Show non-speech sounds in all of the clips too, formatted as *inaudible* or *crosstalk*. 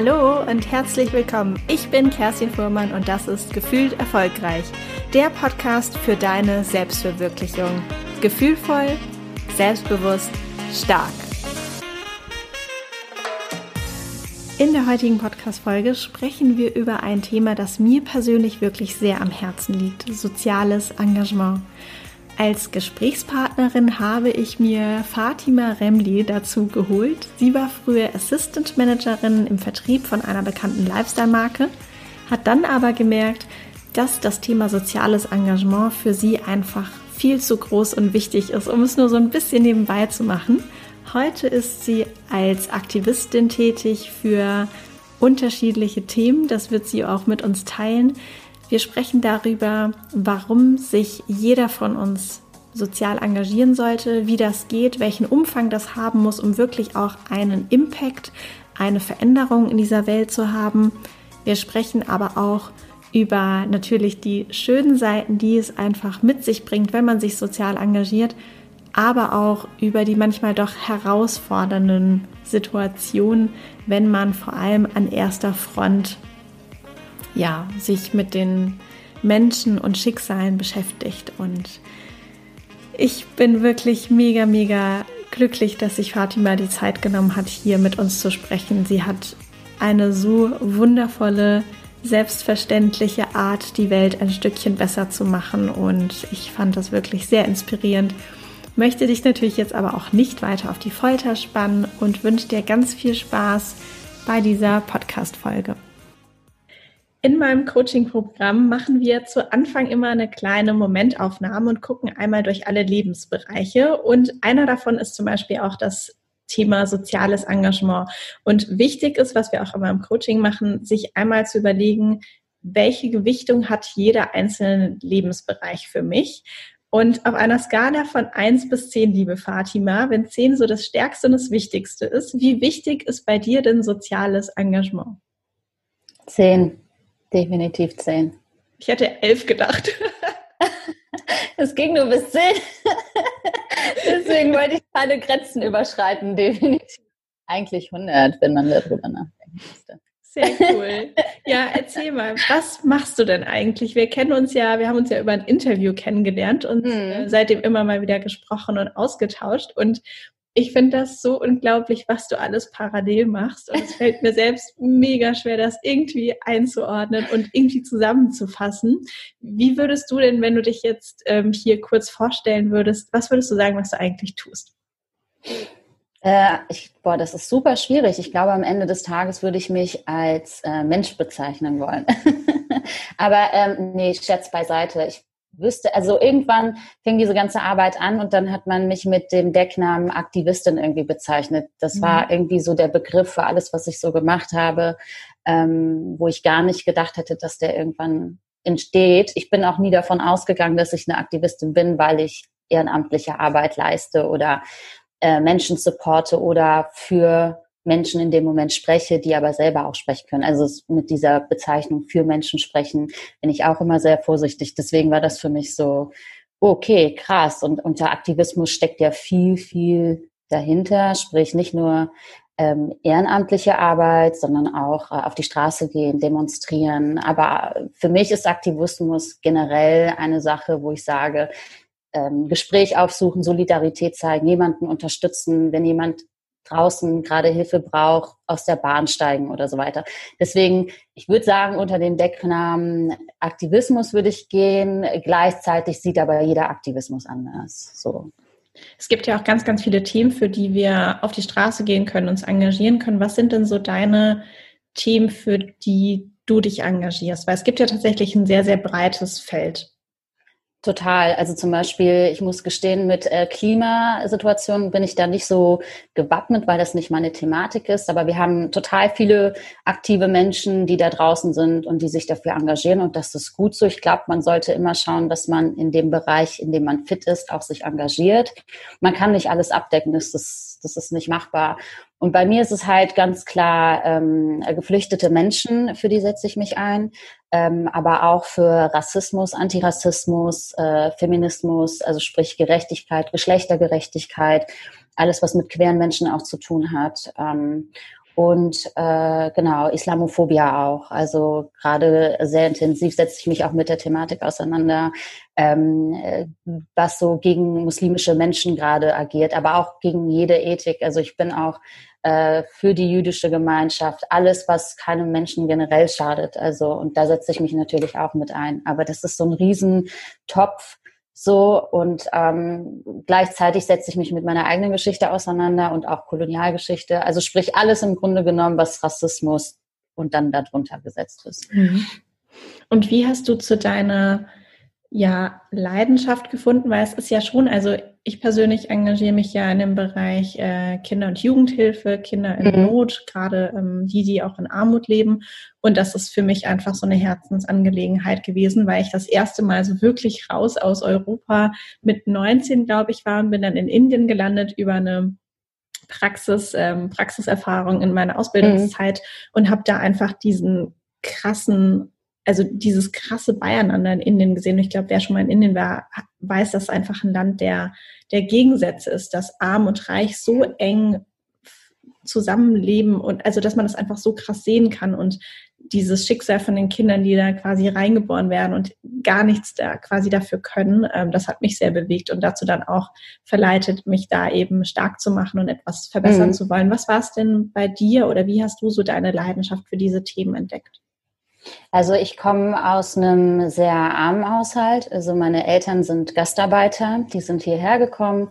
Hallo und herzlich willkommen. Ich bin Kerstin Fuhrmann und das ist Gefühlt Erfolgreich, der Podcast für deine Selbstverwirklichung. Gefühlvoll, selbstbewusst, stark. In der heutigen Podcast-Folge sprechen wir über ein Thema, das mir persönlich wirklich sehr am Herzen liegt: soziales Engagement. Als Gesprächspartnerin habe ich mir Fatima Remli dazu geholt. Sie war früher Assistant Managerin im Vertrieb von einer bekannten Lifestyle-Marke, hat dann aber gemerkt, dass das Thema soziales Engagement für sie einfach viel zu groß und wichtig ist, um es nur so ein bisschen nebenbei zu machen. Heute ist sie als Aktivistin tätig für unterschiedliche Themen. Das wird sie auch mit uns teilen. Wir sprechen darüber, warum sich jeder von uns sozial engagieren sollte, wie das geht, welchen Umfang das haben muss, um wirklich auch einen Impact, eine Veränderung in dieser Welt zu haben. Wir sprechen aber auch über natürlich die schönen Seiten, die es einfach mit sich bringt, wenn man sich sozial engagiert, aber auch über die manchmal doch herausfordernden Situationen, wenn man vor allem an erster Front ja, sich mit den Menschen und Schicksalen beschäftigt. Und ich bin wirklich mega, mega glücklich, dass sich Fatima die Zeit genommen hat, hier mit uns zu sprechen. Sie hat eine so wundervolle, selbstverständliche Art, die Welt ein Stückchen besser zu machen. Und ich fand das wirklich sehr inspirierend. Möchte dich natürlich jetzt aber auch nicht weiter auf die Folter spannen und wünsche dir ganz viel Spaß bei dieser Podcast-Folge. In meinem Coaching-Programm machen wir zu Anfang immer eine kleine Momentaufnahme und gucken einmal durch alle Lebensbereiche. Und einer davon ist zum Beispiel auch das Thema soziales Engagement. Und wichtig ist, was wir auch immer im Coaching machen, sich einmal zu überlegen, welche Gewichtung hat jeder einzelne Lebensbereich für mich? Und auf einer Skala von 1 bis 10, liebe Fatima, wenn 10 so das Stärkste und das Wichtigste ist, wie wichtig ist bei dir denn soziales Engagement? 10 definitiv zehn. Ich hätte elf gedacht. *laughs* Es ging nur bis zehn. Deswegen wollte ich keine Grenzen überschreiten, definitiv. Eigentlich 100, wenn man darüber nachdenken müsste. Sehr cool. Ja, erzähl mal, was machst du denn eigentlich? Wir kennen uns ja, wir haben uns ja über ein Interview kennengelernt und mhm. seitdem immer mal wieder gesprochen und ausgetauscht. Und ich finde das so unglaublich, was du alles parallel machst. Und es fällt mir selbst mega schwer, das irgendwie einzuordnen und irgendwie zusammenzufassen. Wie würdest du denn, wenn du dich jetzt ähm, hier kurz vorstellen würdest, was würdest du sagen, was du eigentlich tust? Äh, ich, boah, das ist super schwierig. Ich glaube, am Ende des Tages würde ich mich als äh, Mensch bezeichnen wollen. *laughs* Aber ähm, nee, Scherz beiseite. Ich wüsste, also irgendwann fing diese ganze Arbeit an und dann hat man mich mit dem Decknamen Aktivistin irgendwie bezeichnet. Das mhm. war irgendwie so der Begriff für alles, was ich so gemacht habe, ähm, wo ich gar nicht gedacht hätte, dass der irgendwann entsteht. Ich bin auch nie davon ausgegangen, dass ich eine Aktivistin bin, weil ich ehrenamtliche Arbeit leiste oder äh, Menschen supporte oder für Menschen in dem Moment spreche, die aber selber auch sprechen können. Also mit dieser Bezeichnung für Menschen sprechen bin ich auch immer sehr vorsichtig. Deswegen war das für mich so, okay, krass. Und unter Aktivismus steckt ja viel, viel dahinter, sprich nicht nur ähm, ehrenamtliche Arbeit, sondern auch äh, auf die Straße gehen, demonstrieren. Aber für mich ist Aktivismus generell eine Sache, wo ich sage, ähm, Gespräch aufsuchen, Solidarität zeigen, jemanden unterstützen, wenn jemand draußen gerade Hilfe braucht, aus der Bahn steigen oder so weiter. Deswegen, ich würde sagen, unter dem Decknamen Aktivismus würde ich gehen. Gleichzeitig sieht aber jeder Aktivismus anders. So. Es gibt ja auch ganz, ganz viele Themen, für die wir auf die Straße gehen können, uns engagieren können. Was sind denn so deine Themen, für die du dich engagierst? Weil es gibt ja tatsächlich ein sehr, sehr breites Feld. Total. Also zum Beispiel, ich muss gestehen, mit äh, Klimasituationen bin ich da nicht so gewappnet, weil das nicht meine Thematik ist. Aber wir haben total viele aktive Menschen, die da draußen sind und die sich dafür engagieren. Und das ist gut so. Ich glaube, man sollte immer schauen, dass man in dem Bereich, in dem man fit ist, auch sich engagiert. Man kann nicht alles abdecken. Das ist, das ist nicht machbar. Und bei mir ist es halt ganz klar ähm, geflüchtete Menschen, für die setze ich mich ein, ähm, aber auch für Rassismus, Antirassismus, äh, Feminismus, also sprich Gerechtigkeit, Geschlechtergerechtigkeit, alles, was mit queeren Menschen auch zu tun hat. Ähm, und äh, genau, Islamophobie auch. Also gerade sehr intensiv setze ich mich auch mit der Thematik auseinander, ähm, äh, was so gegen muslimische Menschen gerade agiert, aber auch gegen jede Ethik. Also ich bin auch äh, für die jüdische Gemeinschaft, alles, was keinem Menschen generell schadet. Also, und da setze ich mich natürlich auch mit ein. Aber das ist so ein Riesentopf so und ähm, gleichzeitig setze ich mich mit meiner eigenen Geschichte auseinander und auch Kolonialgeschichte. Also sprich alles im Grunde genommen, was Rassismus und dann darunter gesetzt ist. Mhm. Und wie hast du zu deiner ja, Leidenschaft gefunden? Weil es ist ja schon, also ich persönlich engagiere mich ja in dem Bereich äh, Kinder- und Jugendhilfe, Kinder in mhm. Not, gerade ähm, die, die auch in Armut leben. Und das ist für mich einfach so eine Herzensangelegenheit gewesen, weil ich das erste Mal so wirklich raus aus Europa mit 19, glaube ich, war und bin dann in Indien gelandet über eine Praxis, ähm, Praxiserfahrung in meiner Ausbildungszeit mhm. und habe da einfach diesen krassen also dieses krasse Beieinander in Indien gesehen. Und ich glaube, wer schon mal in Indien war, weiß, dass einfach ein Land der, der Gegensätze ist, dass arm und reich so eng zusammenleben und also, dass man das einfach so krass sehen kann und dieses Schicksal von den Kindern, die da quasi reingeboren werden und gar nichts da quasi dafür können, ähm, das hat mich sehr bewegt und dazu dann auch verleitet, mich da eben stark zu machen und etwas verbessern mhm. zu wollen. Was war es denn bei dir oder wie hast du so deine Leidenschaft für diese Themen entdeckt? Also ich komme aus einem sehr armen Haushalt. Also meine Eltern sind Gastarbeiter, die sind hierher gekommen,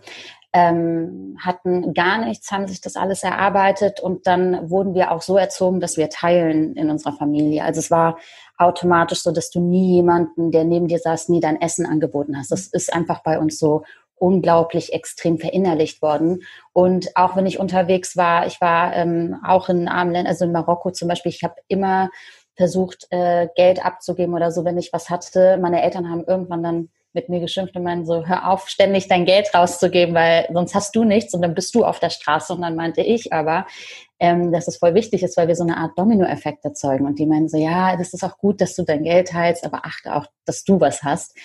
ähm, hatten gar nichts, haben sich das alles erarbeitet und dann wurden wir auch so erzogen, dass wir teilen in unserer Familie. Also es war automatisch so, dass du nie jemanden, der neben dir saß, nie dein Essen angeboten hast. Das ist einfach bei uns so unglaublich extrem verinnerlicht worden. Und auch wenn ich unterwegs war, ich war ähm, auch in armen Ländern, also in Marokko zum Beispiel, ich habe immer versucht, äh, Geld abzugeben oder so, wenn ich was hatte. Meine Eltern haben irgendwann dann mit mir geschimpft und meinen so, hör auf, ständig dein Geld rauszugeben, weil sonst hast du nichts und dann bist du auf der Straße. Und dann meinte ich aber, ähm, dass es voll wichtig ist, weil wir so eine Art Dominoeffekt erzeugen. Und die meinen so, ja, das ist auch gut, dass du dein Geld teilst, aber achte auch, dass du was hast.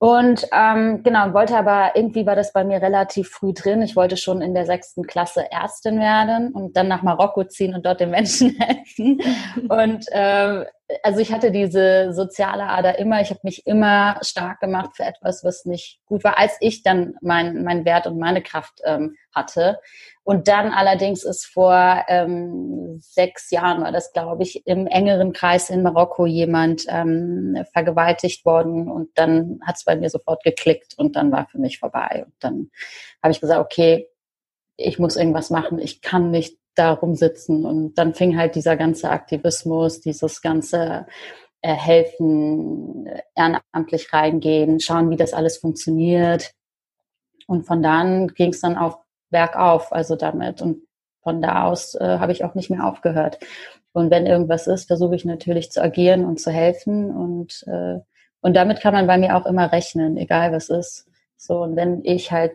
Und ähm, genau, wollte aber, irgendwie war das bei mir relativ früh drin. Ich wollte schon in der sechsten Klasse Ärztin werden und dann nach Marokko ziehen und dort den Menschen *laughs* helfen. Und ähm, also ich hatte diese soziale Ader immer. Ich habe mich immer stark gemacht für etwas, was nicht gut war, als ich dann mein, mein Wert und meine Kraft ähm, hatte. Und dann allerdings ist vor ähm, sechs Jahren, war das glaube ich, im engeren Kreis in Marokko jemand ähm, vergewaltigt worden und dann hat es bei mir sofort geklickt und dann war für mich vorbei. Und dann habe ich gesagt, okay, ich muss irgendwas machen, ich kann nicht da rumsitzen. Und dann fing halt dieser ganze Aktivismus, dieses ganze äh, Helfen, ehrenamtlich reingehen, schauen, wie das alles funktioniert. Und von dann ging es dann auch bergauf, also damit. Und von da aus äh, habe ich auch nicht mehr aufgehört. Und wenn irgendwas ist, versuche ich natürlich zu agieren und zu helfen. Und, äh, und damit kann man bei mir auch immer rechnen, egal was ist. So, und wenn ich halt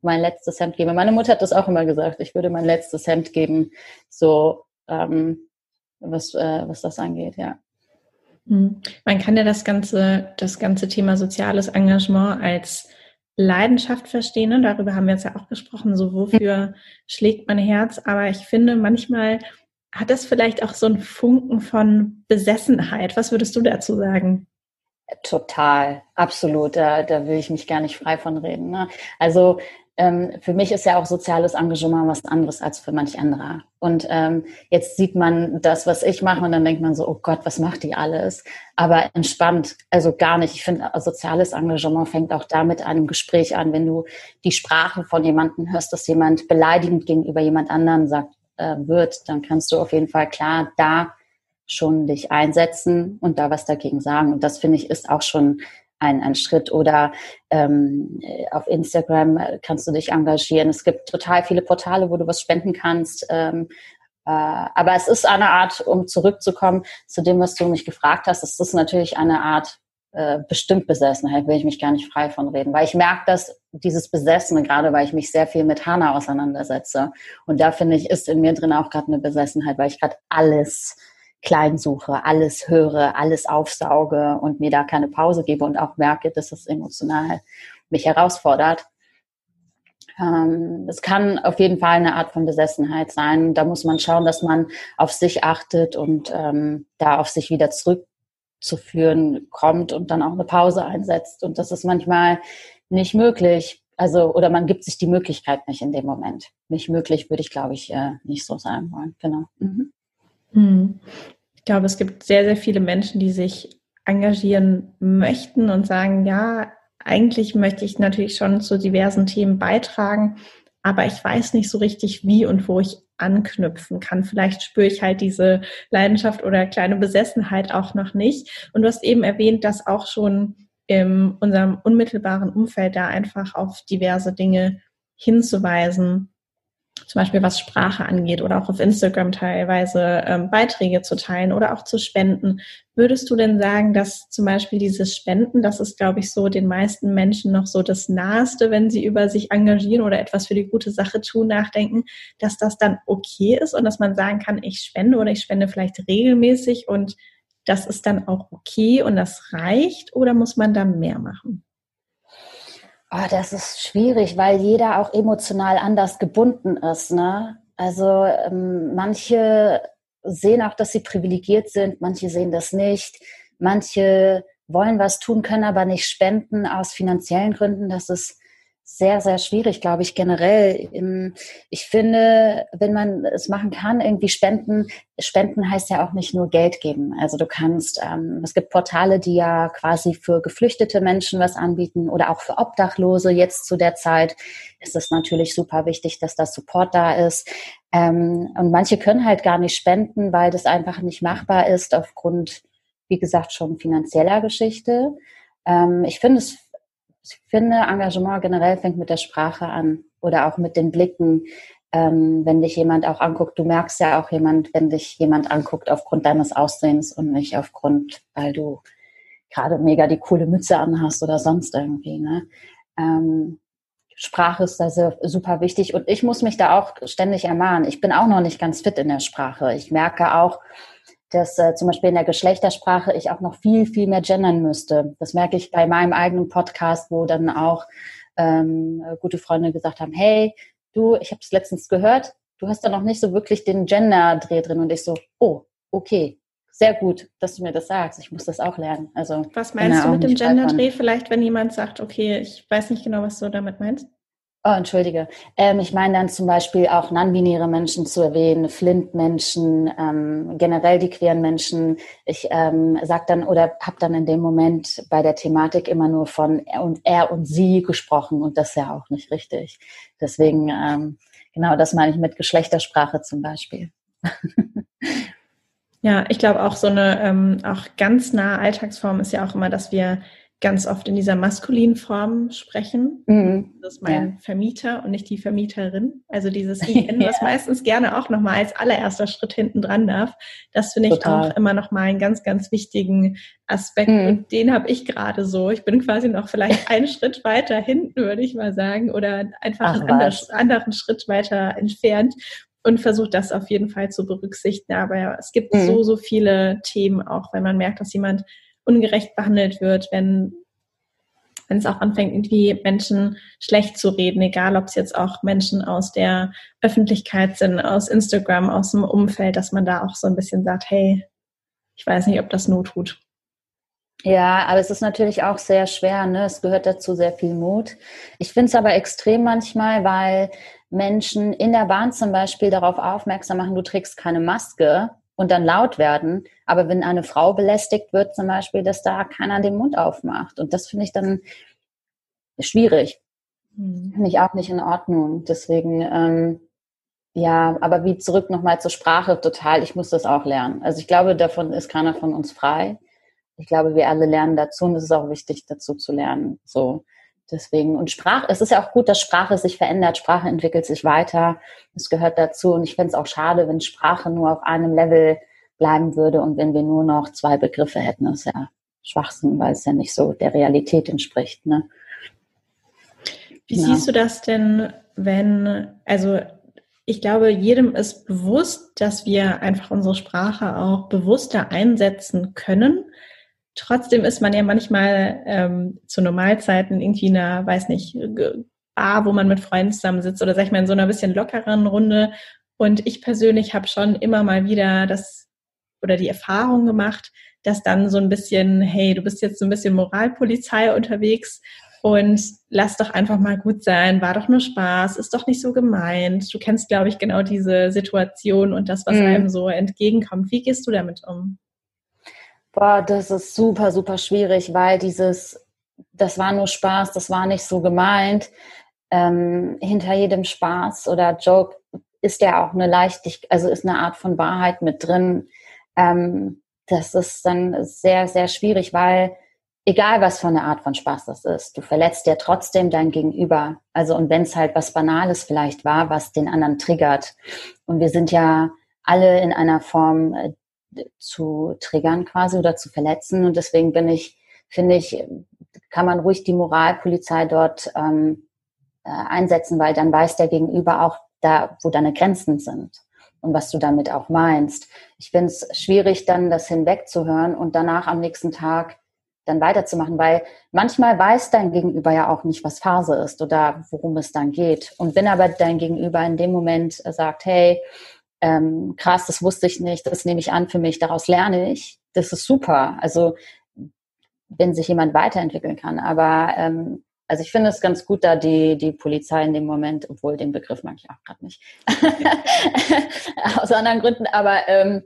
mein letztes Hemd gebe. Meine Mutter hat das auch immer gesagt, ich würde mein letztes Hemd geben, so ähm, was, äh, was das angeht, ja. Hm. Man kann ja das ganze, das ganze Thema soziales Engagement als Leidenschaft verstehen. Ne? Darüber haben wir jetzt ja auch gesprochen, so wofür schlägt mein Herz. Aber ich finde, manchmal hat das vielleicht auch so einen Funken von Besessenheit. Was würdest du dazu sagen? Total, absolut. Da, da will ich mich gar nicht frei von reden. Ne? Also ähm, für mich ist ja auch soziales Engagement was anderes als für manch anderer. Und ähm, jetzt sieht man das, was ich mache, und dann denkt man so, oh Gott, was macht die alles? Aber entspannt, also gar nicht. Ich finde, soziales Engagement fängt auch damit einem Gespräch an, wenn du die Sprache von jemandem hörst, dass jemand beleidigend gegenüber jemand anderen sagt, äh, wird, dann kannst du auf jeden Fall klar da schon dich einsetzen und da was dagegen sagen. Und das finde ich ist auch schon ein, ein Schritt. Oder ähm, auf Instagram kannst du dich engagieren. Es gibt total viele Portale, wo du was spenden kannst. Ähm, äh, aber es ist eine Art, um zurückzukommen zu dem, was du mich gefragt hast, es ist natürlich eine Art äh, bestimmt Besessenheit, will ich mich gar nicht frei von reden, weil ich merke, dass dieses Besessene, gerade weil ich mich sehr viel mit Hannah auseinandersetze und da finde ich, ist in mir drin auch gerade eine Besessenheit, weil ich gerade alles klein suche, alles höre, alles aufsauge und mir da keine Pause gebe und auch merke, dass es emotional mich herausfordert. Ähm, es kann auf jeden Fall eine Art von Besessenheit sein. Da muss man schauen, dass man auf sich achtet und ähm, da auf sich wieder zurückzuführen kommt und dann auch eine Pause einsetzt. Und das ist manchmal nicht möglich. Also, oder man gibt sich die Möglichkeit nicht in dem Moment. Nicht möglich, würde ich, glaube ich, äh, nicht so sagen wollen. Genau. Mhm. Hm. Ich glaube, es gibt sehr, sehr viele Menschen, die sich engagieren möchten und sagen, ja, eigentlich möchte ich natürlich schon zu diversen Themen beitragen, aber ich weiß nicht so richtig, wie und wo ich anknüpfen kann. Vielleicht spüre ich halt diese Leidenschaft oder kleine Besessenheit auch noch nicht. Und du hast eben erwähnt, dass auch schon in unserem unmittelbaren Umfeld da einfach auf diverse Dinge hinzuweisen zum Beispiel was Sprache angeht oder auch auf Instagram teilweise ähm, Beiträge zu teilen oder auch zu spenden. Würdest du denn sagen, dass zum Beispiel dieses Spenden, das ist, glaube ich, so den meisten Menschen noch so das Naheste, wenn sie über sich engagieren oder etwas für die gute Sache tun, nachdenken, dass das dann okay ist und dass man sagen kann, ich spende oder ich spende vielleicht regelmäßig und das ist dann auch okay und das reicht oder muss man da mehr machen? Oh, das ist schwierig, weil jeder auch emotional anders gebunden ist. Ne? Also ähm, manche sehen auch, dass sie privilegiert sind, manche sehen das nicht, manche wollen was tun, können aber nicht spenden aus finanziellen Gründen. Das ist sehr, sehr schwierig, glaube ich, generell. Ich finde, wenn man es machen kann, irgendwie spenden, spenden heißt ja auch nicht nur Geld geben. Also du kannst, ähm, es gibt Portale, die ja quasi für geflüchtete Menschen was anbieten oder auch für Obdachlose. Jetzt zu der Zeit ist es natürlich super wichtig, dass da Support da ist. Ähm, und manche können halt gar nicht spenden, weil das einfach nicht machbar ist aufgrund, wie gesagt, schon finanzieller Geschichte. Ähm, ich finde es ich finde, Engagement generell fängt mit der Sprache an oder auch mit den Blicken. Ähm, wenn dich jemand auch anguckt, du merkst ja auch jemand, wenn dich jemand anguckt aufgrund deines Aussehens und nicht aufgrund, weil du gerade mega die coole Mütze anhast oder sonst irgendwie. Ne? Ähm, Sprache ist da sehr, super wichtig und ich muss mich da auch ständig ermahnen. Ich bin auch noch nicht ganz fit in der Sprache. Ich merke auch, dass äh, zum Beispiel in der Geschlechtersprache ich auch noch viel, viel mehr gendern müsste. Das merke ich bei meinem eigenen Podcast, wo dann auch ähm, gute Freunde gesagt haben, hey, du, ich habe es letztens gehört, du hast da noch nicht so wirklich den Gender-Dreh drin. Und ich so, oh, okay, sehr gut, dass du mir das sagst. Ich muss das auch lernen. Also Was meinst du mit dem Gender-Dreh? Vielleicht, wenn jemand sagt, okay, ich weiß nicht genau, was du damit meinst. Oh, entschuldige. Ähm, ich meine dann zum Beispiel auch non-binäre Menschen zu erwähnen, Flint-Menschen, ähm, generell die queeren Menschen. Ich ähm, sag dann oder habe dann in dem Moment bei der Thematik immer nur von er und er und sie gesprochen und das ist ja auch nicht richtig. Deswegen, ähm, genau, das meine ich mit Geschlechtersprache zum Beispiel. *laughs* ja, ich glaube auch so eine ähm, auch ganz nahe Alltagsform ist ja auch immer, dass wir ganz oft in dieser maskulinen Form sprechen. Mhm. Das ist mein ja. Vermieter und nicht die Vermieterin. Also dieses IN, ja. was meistens gerne auch nochmal als allererster Schritt hinten dran darf. Das finde ich Total. auch immer nochmal einen ganz, ganz wichtigen Aspekt. Mhm. Und den habe ich gerade so. Ich bin quasi noch vielleicht *laughs* einen Schritt weiter hinten, würde ich mal sagen, oder einfach Ach, einen anderen, anderen Schritt weiter entfernt und versuche das auf jeden Fall zu berücksichtigen. Aber es gibt mhm. so, so viele Themen auch, wenn man merkt, dass jemand ungerecht behandelt wird, wenn wenn es auch anfängt, irgendwie Menschen schlecht zu reden, egal ob es jetzt auch Menschen aus der Öffentlichkeit sind, aus Instagram, aus dem Umfeld, dass man da auch so ein bisschen sagt, hey, ich weiß nicht, ob das Not tut. Ja, aber es ist natürlich auch sehr schwer. Ne? Es gehört dazu sehr viel Mut. Ich finde es aber extrem manchmal, weil Menschen in der Bahn zum Beispiel darauf aufmerksam machen, du trägst keine Maske und dann laut werden. Aber wenn eine Frau belästigt wird, zum Beispiel, dass da keiner den Mund aufmacht. Und das finde ich dann schwierig. Mhm. Finde ich auch nicht in Ordnung. Deswegen, ähm, ja, aber wie zurück nochmal zur Sprache, total, ich muss das auch lernen. Also ich glaube, davon ist keiner von uns frei. Ich glaube, wir alle lernen dazu und es ist auch wichtig, dazu zu lernen. So. Deswegen, und Sprache, es ist ja auch gut, dass Sprache sich verändert, Sprache entwickelt sich weiter, es gehört dazu und ich fände es auch schade, wenn Sprache nur auf einem Level bleiben würde und wenn wir nur noch zwei Begriffe hätten, das ist ja Schwachsinn, weil es ja nicht so der Realität entspricht. Ne? Wie ja. siehst du das denn, wenn, also ich glaube, jedem ist bewusst, dass wir einfach unsere Sprache auch bewusster einsetzen können. Trotzdem ist man ja manchmal ähm, zu Normalzeiten irgendwie in einer, weiß nicht, Bar, wo man mit Freunden zusammensitzt oder sag ich mal in so einer bisschen lockeren Runde. Und ich persönlich habe schon immer mal wieder das oder die Erfahrung gemacht, dass dann so ein bisschen, hey, du bist jetzt so ein bisschen Moralpolizei unterwegs und lass doch einfach mal gut sein, war doch nur Spaß, ist doch nicht so gemeint. Du kennst, glaube ich, genau diese Situation und das, was mhm. einem so entgegenkommt. Wie gehst du damit um? Boah, das ist super, super schwierig, weil dieses, das war nur Spaß, das war nicht so gemeint. Ähm, hinter jedem Spaß oder Joke ist ja auch eine Leichtigkeit, also ist eine Art von Wahrheit mit drin. Ähm, das ist dann sehr, sehr schwierig, weil egal was für eine Art von Spaß das ist, du verletzt ja trotzdem dein Gegenüber. Also und wenn es halt was Banales vielleicht war, was den anderen triggert. Und wir sind ja alle in einer Form äh, zu triggern quasi oder zu verletzen. Und deswegen bin ich, finde ich, kann man ruhig die Moralpolizei dort ähm, äh, einsetzen, weil dann weiß der Gegenüber auch da, wo deine Grenzen sind und was du damit auch meinst. Ich finde es schwierig, dann das hinwegzuhören und danach am nächsten Tag dann weiterzumachen, weil manchmal weiß dein Gegenüber ja auch nicht, was Phase ist oder worum es dann geht. Und wenn aber dein Gegenüber in dem Moment sagt, hey, ähm, krass, das wusste ich nicht, das nehme ich an für mich, daraus lerne ich, das ist super. Also wenn sich jemand weiterentwickeln kann. Aber ähm, also ich finde es ganz gut, da die, die Polizei in dem Moment, obwohl den Begriff mag ich auch gerade nicht, *laughs* aus anderen Gründen, aber ähm,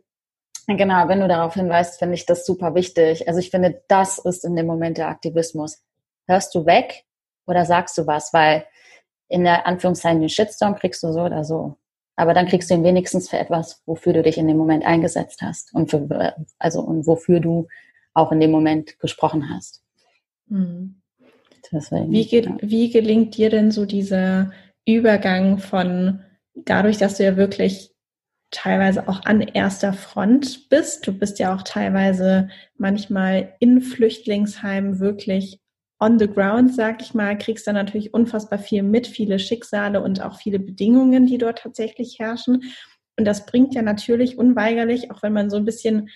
Genau, wenn du darauf hinweist, finde ich das super wichtig. Also ich finde, das ist in dem Moment der Aktivismus. Hörst du weg oder sagst du was? Weil in der Anführungszeichen den Shitstorm kriegst du so oder so. Aber dann kriegst du ihn wenigstens für etwas, wofür du dich in dem Moment eingesetzt hast und für, also und wofür du auch in dem Moment gesprochen hast. Hm. Deswegen, wie, ge ja. wie gelingt dir denn so dieser Übergang von dadurch, dass du ja wirklich teilweise auch an erster Front bist. Du bist ja auch teilweise manchmal in Flüchtlingsheimen wirklich on the ground, sag ich mal, kriegst dann natürlich unfassbar viel mit, viele Schicksale und auch viele Bedingungen, die dort tatsächlich herrschen. Und das bringt ja natürlich unweigerlich, auch wenn man so ein bisschen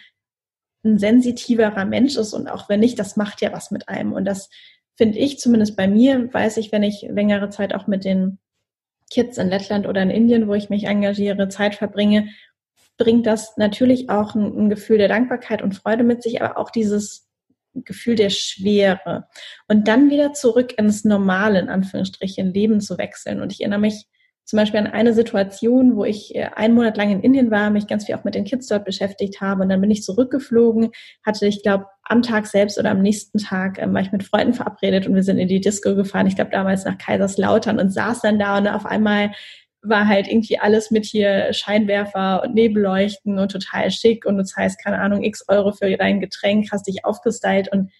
ein sensitiverer Mensch ist und auch wenn nicht, das macht ja was mit einem. Und das finde ich zumindest bei mir, weiß ich, wenn ich längere Zeit auch mit den Kids in Lettland oder in Indien, wo ich mich engagiere, Zeit verbringe, bringt das natürlich auch ein, ein Gefühl der Dankbarkeit und Freude mit sich, aber auch dieses Gefühl der Schwere. Und dann wieder zurück ins normale, in Anführungsstrichen, Leben zu wechseln. Und ich erinnere mich zum Beispiel an eine Situation, wo ich äh, einen Monat lang in Indien war, mich ganz viel auch mit den Kids dort beschäftigt habe und dann bin ich zurückgeflogen, hatte ich glaube am Tag selbst oder am nächsten Tag äh, war ich mit Freunden verabredet und wir sind in die Disco gefahren, ich glaube damals nach Kaiserslautern und saß dann da und auf einmal war halt irgendwie alles mit hier Scheinwerfer und Nebelleuchten und total schick und du zahlst, keine Ahnung, x Euro für dein Getränk, hast dich aufgestylt und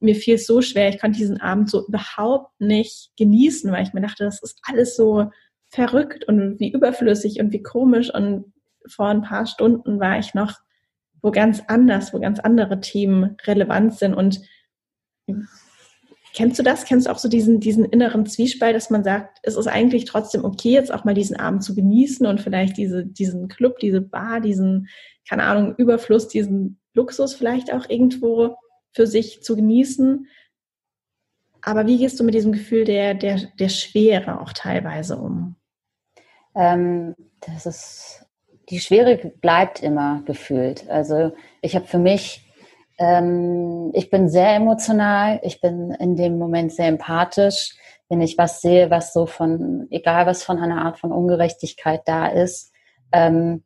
mir fiel es so schwer, ich konnte diesen Abend so überhaupt nicht genießen, weil ich mir dachte, das ist alles so verrückt und wie überflüssig und wie komisch. Und vor ein paar Stunden war ich noch wo ganz anders, wo ganz andere Themen relevant sind. Und kennst du das? Kennst du auch so diesen, diesen inneren Zwiespalt, dass man sagt, es ist eigentlich trotzdem okay, jetzt auch mal diesen Abend zu genießen und vielleicht diese, diesen Club, diese Bar, diesen, keine Ahnung, Überfluss, diesen Luxus vielleicht auch irgendwo für sich zu genießen. Aber wie gehst du mit diesem Gefühl der, der, der Schwere auch teilweise um? Ähm, das ist, die Schwere bleibt immer gefühlt. Also ich habe für mich, ähm, ich bin sehr emotional, ich bin in dem Moment sehr empathisch. Wenn ich was sehe, was so von, egal was von einer Art von Ungerechtigkeit da ist, ähm,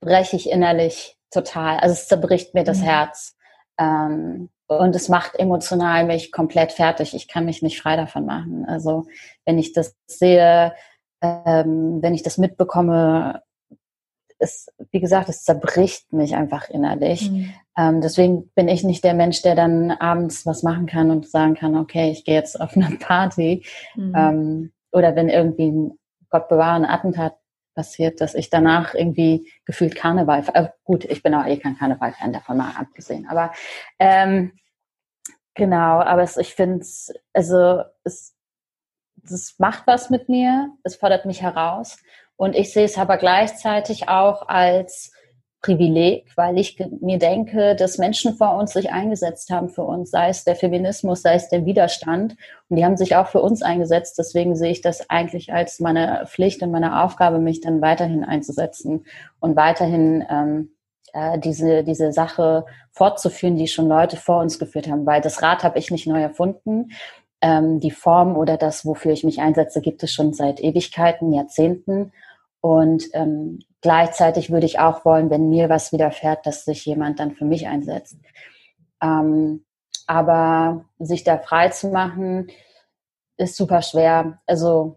breche ich innerlich total. Also es zerbricht mir das mhm. Herz. Ähm, und es macht emotional mich komplett fertig. Ich kann mich nicht frei davon machen. Also wenn ich das sehe, ähm, wenn ich das mitbekomme, es, wie gesagt, es zerbricht mich einfach innerlich. Mhm. Ähm, deswegen bin ich nicht der Mensch, der dann abends was machen kann und sagen kann, okay, ich gehe jetzt *laughs* auf eine Party. Mhm. Ähm, oder wenn irgendwie ein Gott bewahre ein Attentat passiert, dass ich danach irgendwie gefühlt Karneval, äh, gut, ich bin auch eh kein Karneval-Fan davon mal abgesehen, aber ähm, genau, aber es, ich finde es, also es das macht was mit mir, es fordert mich heraus. Und ich sehe es aber gleichzeitig auch als Privileg, weil ich mir denke, dass Menschen vor uns sich eingesetzt haben für uns, sei es der Feminismus, sei es der Widerstand. Und die haben sich auch für uns eingesetzt. Deswegen sehe ich das eigentlich als meine Pflicht und meine Aufgabe, mich dann weiterhin einzusetzen und weiterhin ähm, äh, diese, diese Sache fortzuführen, die schon Leute vor uns geführt haben. Weil das Rad habe ich nicht neu erfunden. Ähm, die Form oder das, wofür ich mich einsetze, gibt es schon seit Ewigkeiten, Jahrzehnten. Und ähm, gleichzeitig würde ich auch wollen, wenn mir was widerfährt, dass sich jemand dann für mich einsetzt. Ähm, aber sich da frei zu machen, ist super schwer. Also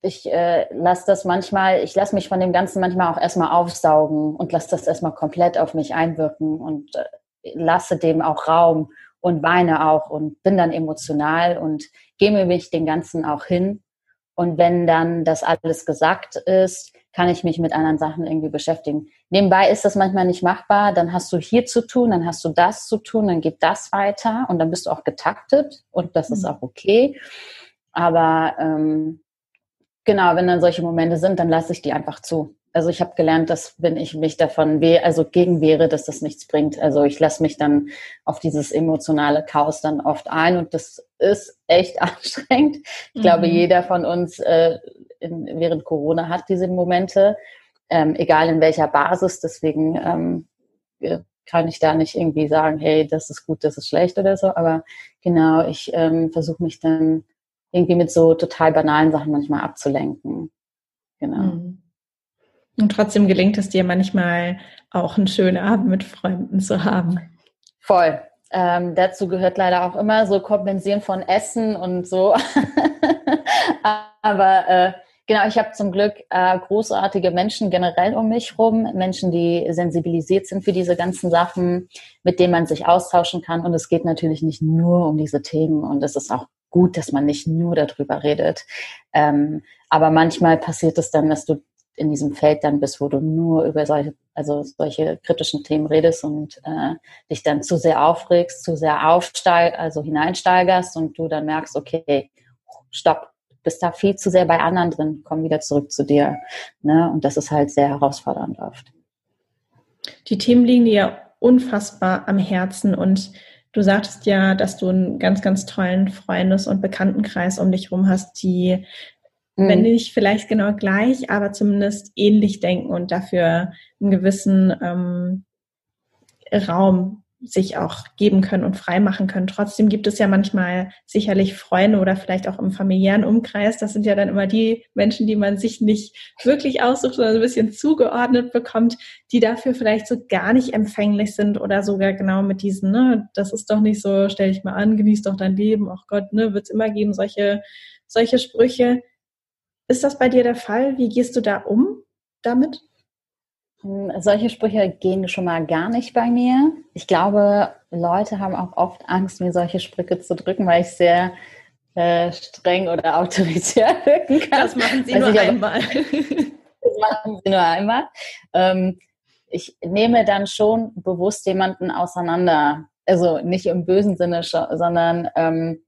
ich äh, lasse das manchmal, ich lasse mich von dem Ganzen manchmal auch erstmal aufsaugen und lasse das erstmal komplett auf mich einwirken und äh, lasse dem auch Raum und weine auch und bin dann emotional und gebe mich den Ganzen auch hin. Und wenn dann das alles gesagt ist, kann ich mich mit anderen Sachen irgendwie beschäftigen. Nebenbei ist das manchmal nicht machbar. Dann hast du hier zu tun, dann hast du das zu tun, dann geht das weiter und dann bist du auch getaktet und das ist mhm. auch okay. Aber ähm, genau, wenn dann solche Momente sind, dann lasse ich die einfach zu. Also ich habe gelernt, dass wenn ich mich davon weh, also gegen wehre, dass das nichts bringt. Also ich lasse mich dann auf dieses emotionale Chaos dann oft ein und das ist echt *laughs* anstrengend. Ich mhm. glaube, jeder von uns äh, in, während Corona hat diese Momente, ähm, egal in welcher Basis. Deswegen ähm, kann ich da nicht irgendwie sagen, hey, das ist gut, das ist schlecht oder so. Aber genau, ich ähm, versuche mich dann irgendwie mit so total banalen Sachen manchmal abzulenken. Genau. Mhm. Und trotzdem gelingt es dir manchmal auch einen schönen Abend mit Freunden zu haben. Voll. Ähm, dazu gehört leider auch immer so Kompensieren von Essen und so. *laughs* Aber äh, genau, ich habe zum Glück äh, großartige Menschen generell um mich rum, Menschen, die sensibilisiert sind für diese ganzen Sachen, mit denen man sich austauschen kann. Und es geht natürlich nicht nur um diese Themen und es ist auch gut, dass man nicht nur darüber redet. Ähm, aber manchmal passiert es dann, dass du in diesem Feld dann bist, wo du nur über solche, also solche kritischen Themen redest und äh, dich dann zu sehr aufregst, zu sehr aufsteig, also hineinsteigerst und du dann merkst, okay, stopp, bist da viel zu sehr bei anderen drin, komm wieder zurück zu dir. Ne? Und das ist halt sehr herausfordernd oft. Die Themen liegen dir unfassbar am Herzen und du sagtest ja, dass du einen ganz, ganz tollen Freundes- und Bekanntenkreis um dich herum hast, die mhm. wenn nicht vielleicht genau gleich, aber zumindest ähnlich denken und dafür einen gewissen ähm, Raum sich auch geben können und frei machen können. Trotzdem gibt es ja manchmal sicherlich Freunde oder vielleicht auch im familiären Umkreis. Das sind ja dann immer die Menschen, die man sich nicht wirklich aussucht, sondern ein bisschen zugeordnet bekommt, die dafür vielleicht so gar nicht empfänglich sind oder sogar genau mit diesen, ne, das ist doch nicht so, stell dich mal an, genieß doch dein Leben, ach Gott, ne, wird es immer geben, solche, solche Sprüche. Ist das bei dir der Fall? Wie gehst du da um damit? Hm, solche Sprüche gehen schon mal gar nicht bei mir. Ich glaube, Leute haben auch oft Angst, mir solche Sprüche zu drücken, weil ich sehr äh, streng oder *laughs* autoritär wirken kann. Das machen sie nur einmal. *laughs* das machen sie nur einmal. Ähm, ich nehme dann schon bewusst jemanden auseinander. Also nicht im bösen Sinne, sondern ähm,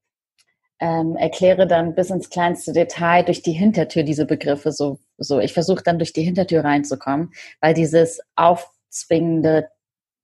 ähm, erkläre dann bis ins kleinste Detail durch die Hintertür diese Begriffe so. so. Ich versuche dann durch die Hintertür reinzukommen, weil dieses aufzwingende